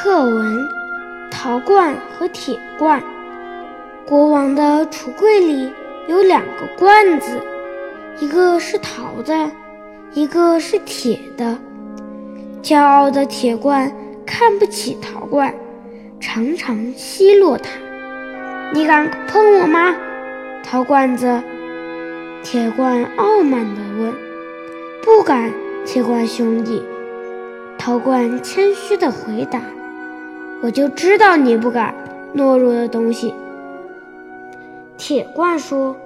课文：陶罐和铁罐。国王的橱柜里有两个罐子，一个是陶的，一个是铁的。骄傲的铁罐看不起陶罐，常常奚落他。你敢碰我吗？陶罐子。铁罐傲慢地问：“不敢，铁罐兄弟。”陶罐谦虚地回答：“我就知道你不敢，懦弱的东西。”铁罐说，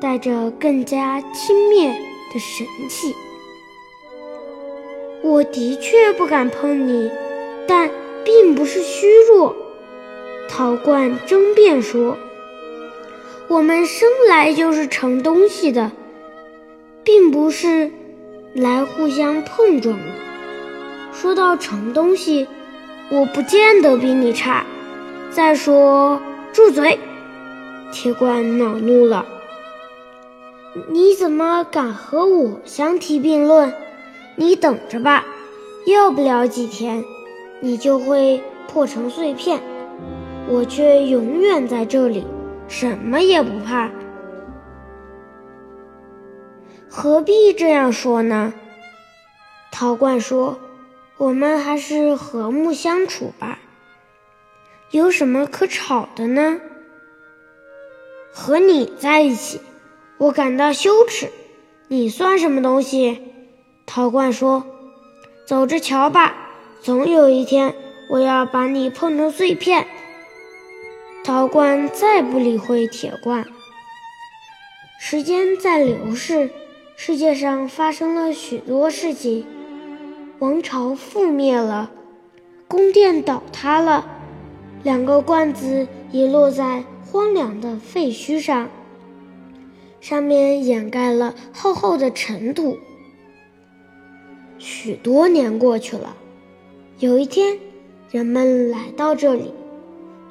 带着更加轻蔑的神气：“我的确不敢碰你，但并不是虚弱。”陶罐争辩说。我们生来就是盛东西的，并不是来互相碰撞的。说到盛东西，我不见得比你差。再说，住嘴！铁罐恼怒了。你怎么敢和我相提并论？你等着吧，要不了几天，你就会破成碎片。我却永远在这里。什么也不怕，何必这样说呢？陶罐说：“我们还是和睦相处吧。有什么可吵的呢？和你在一起，我感到羞耻。你算什么东西？”陶罐说：“走着瞧吧，总有一天，我要把你碰成碎片。”陶罐再不理会铁罐。时间在流逝，世界上发生了许多事情：王朝覆灭了，宫殿倒塌了，两个罐子遗落在荒凉的废墟上，上面掩盖了厚厚的尘土。许多年过去了，有一天，人们来到这里。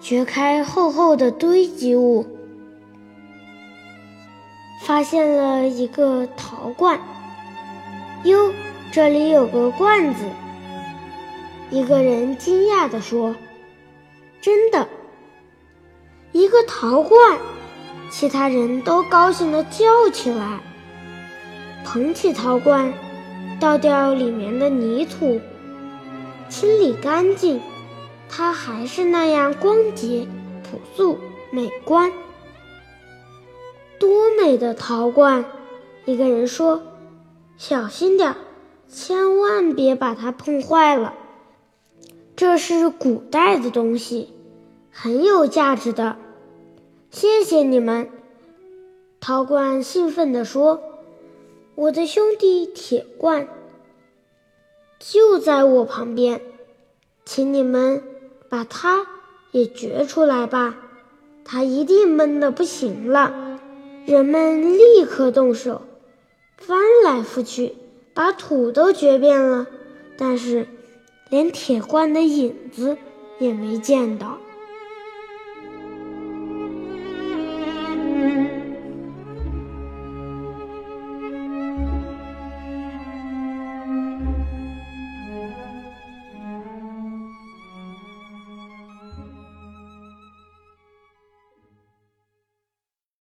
掘开厚厚的堆积物，发现了一个陶罐。哟，这里有个罐子！一个人惊讶地说：“真的，一个陶罐！”其他人都高兴地叫起来，捧起陶罐，倒掉里面的泥土，清理干净。它还是那样光洁、朴素、美观。多美的陶罐！一个人说：“小心点，千万别把它碰坏了。这是古代的东西，很有价值的。”谢谢你们，陶罐兴奋地说：“我的兄弟铁罐就在我旁边，请你们。”把它也掘出来吧，它一定闷得不行了。人们立刻动手，翻来覆去，把土都掘遍了，但是连铁罐的影子也没见到。